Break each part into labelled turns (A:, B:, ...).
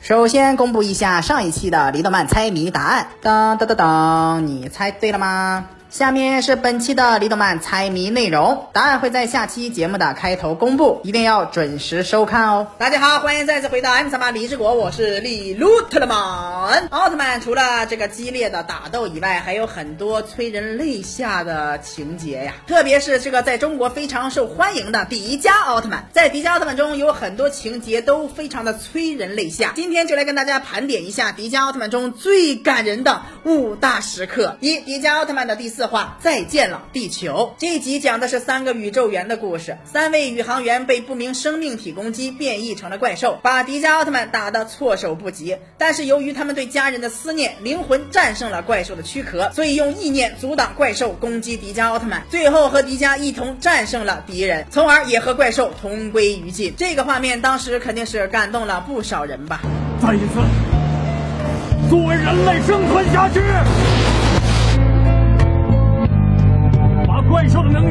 A: 首先公布一下上一期的李动漫猜谜答案，当当当当，你猜对了吗？下面是本期的李动漫猜谜内容，答案会在下期节目的开头公布，一定要准时收看哦。大家好，欢迎再次回到 M 三八李之国，我是李鲁特曼。奥特曼除了这个激烈的打斗以外，还有很多催人泪下的情节呀，特别是这个在中国非常受欢迎的迪迦奥特曼，在迪迦奥特曼中有很多情节都非常的催人泪下。今天就来跟大家盘点一下迪迦奥特曼中最感人的五大时刻。一，迪迦奥特曼的第。四话再见了，地球。这一集讲的是三个宇宙员的故事。三位宇航员被不明生命体攻击，变异成了怪兽，把迪迦奥特曼打得措手不及。但是由于他们对家人的思念，灵魂战胜了怪兽的躯壳，所以用意念阻挡怪兽攻击迪迦奥特曼，最后和迪迦一同战胜了敌人，从而也和怪兽同归于尽。这个画面当时肯定是感动了不少人吧。
B: 再一次，作为人类生存下去。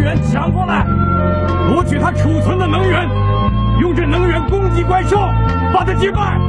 B: 源抢过来，夺取他储存的能源，用这能源攻击怪兽，把它击败。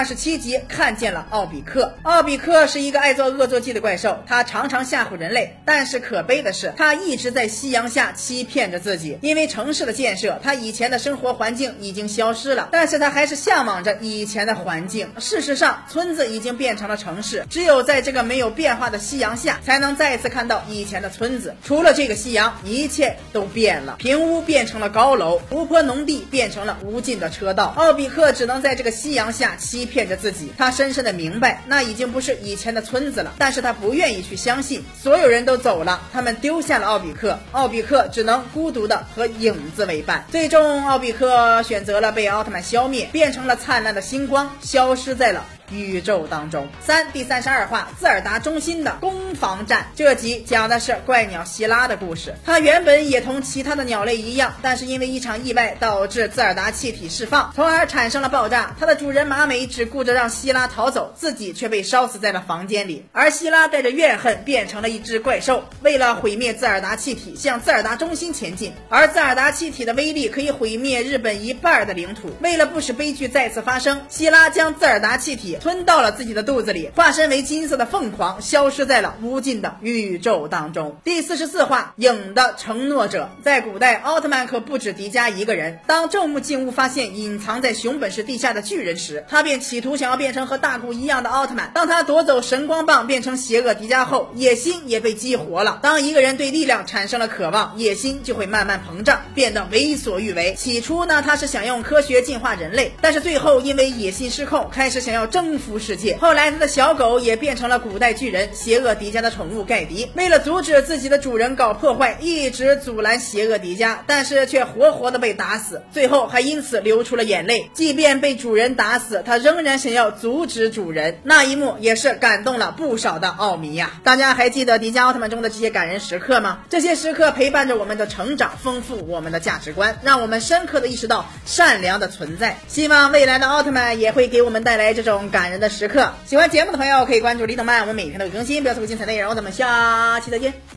A: 二十七集看见了奥比克。奥比克是一个爱做恶作剧的怪兽，他常常吓唬人类。但是可悲的是，他一直在夕阳下欺骗着自己。因为城市的建设，他以前的生活环境已经消失了。但是他还是向往着以前的环境。事实上，村子已经变成了城市。只有在这个没有变化的夕阳下，才能再次看到以前的村子。除了这个夕阳，一切都变了。平屋变成了高楼，湖泊、农地变成了无尽的车道。奥比克只能在这个夕阳下。欺骗着自己，他深深的明白，那已经不是以前的村子了。但是他不愿意去相信，所有人都走了，他们丢下了奥比克，奥比克只能孤独的和影子为伴。最终，奥比克选择了被奥特曼消灭，变成了灿烂的星光，消失在了。宇宙当中，三第三十二话，兹尔达中心的攻防战。这集讲的是怪鸟希拉的故事。它原本也同其他的鸟类一样，但是因为一场意外导致兹尔达气体释放，从而产生了爆炸。它的主人马美只顾着让希拉逃走，自己却被烧死在了房间里。而希拉带着怨恨变成了一只怪兽，为了毁灭兹尔达气体，向兹尔达中心前进。而兹尔达气体的威力可以毁灭日本一半的领土。为了不使悲剧再次发生，希拉将兹尔达气体。吞到了自己的肚子里，化身为金色的凤凰，消失在了无尽的宇宙当中。第四十四话，影的承诺者。在古代，奥特曼可不止迪迦一个人。当正木进屋发现隐藏在熊本市地下的巨人时，他便企图想要变成和大古一样的奥特曼。当他夺走神光棒，变成邪恶迪迦后，野心也被激活了。当一个人对力量产生了渴望，野心就会慢慢膨胀，变得为所欲为。起初呢，他是想用科学进化人类，但是最后因为野心失控，开始想要征。征服世界。后来，他的小狗也变成了古代巨人邪恶迪迦的宠物盖迪。为了阻止自己的主人搞破坏，一直阻拦邪恶迪迦，但是却活活的被打死。最后还因此流出了眼泪。即便被主人打死，他仍然想要阻止主人。那一幕也是感动了不少的奥迷呀。大家还记得迪迦奥特曼中的这些感人时刻吗？这些时刻陪伴着我们的成长，丰富我们的价值观，让我们深刻的意识到善良的存在。希望未来的奥特曼也会给我们带来这种感。感人的时刻，喜欢节目的朋友可以关注李德曼，我们每天都有更新，不要错过精彩内容。咱们下期再见。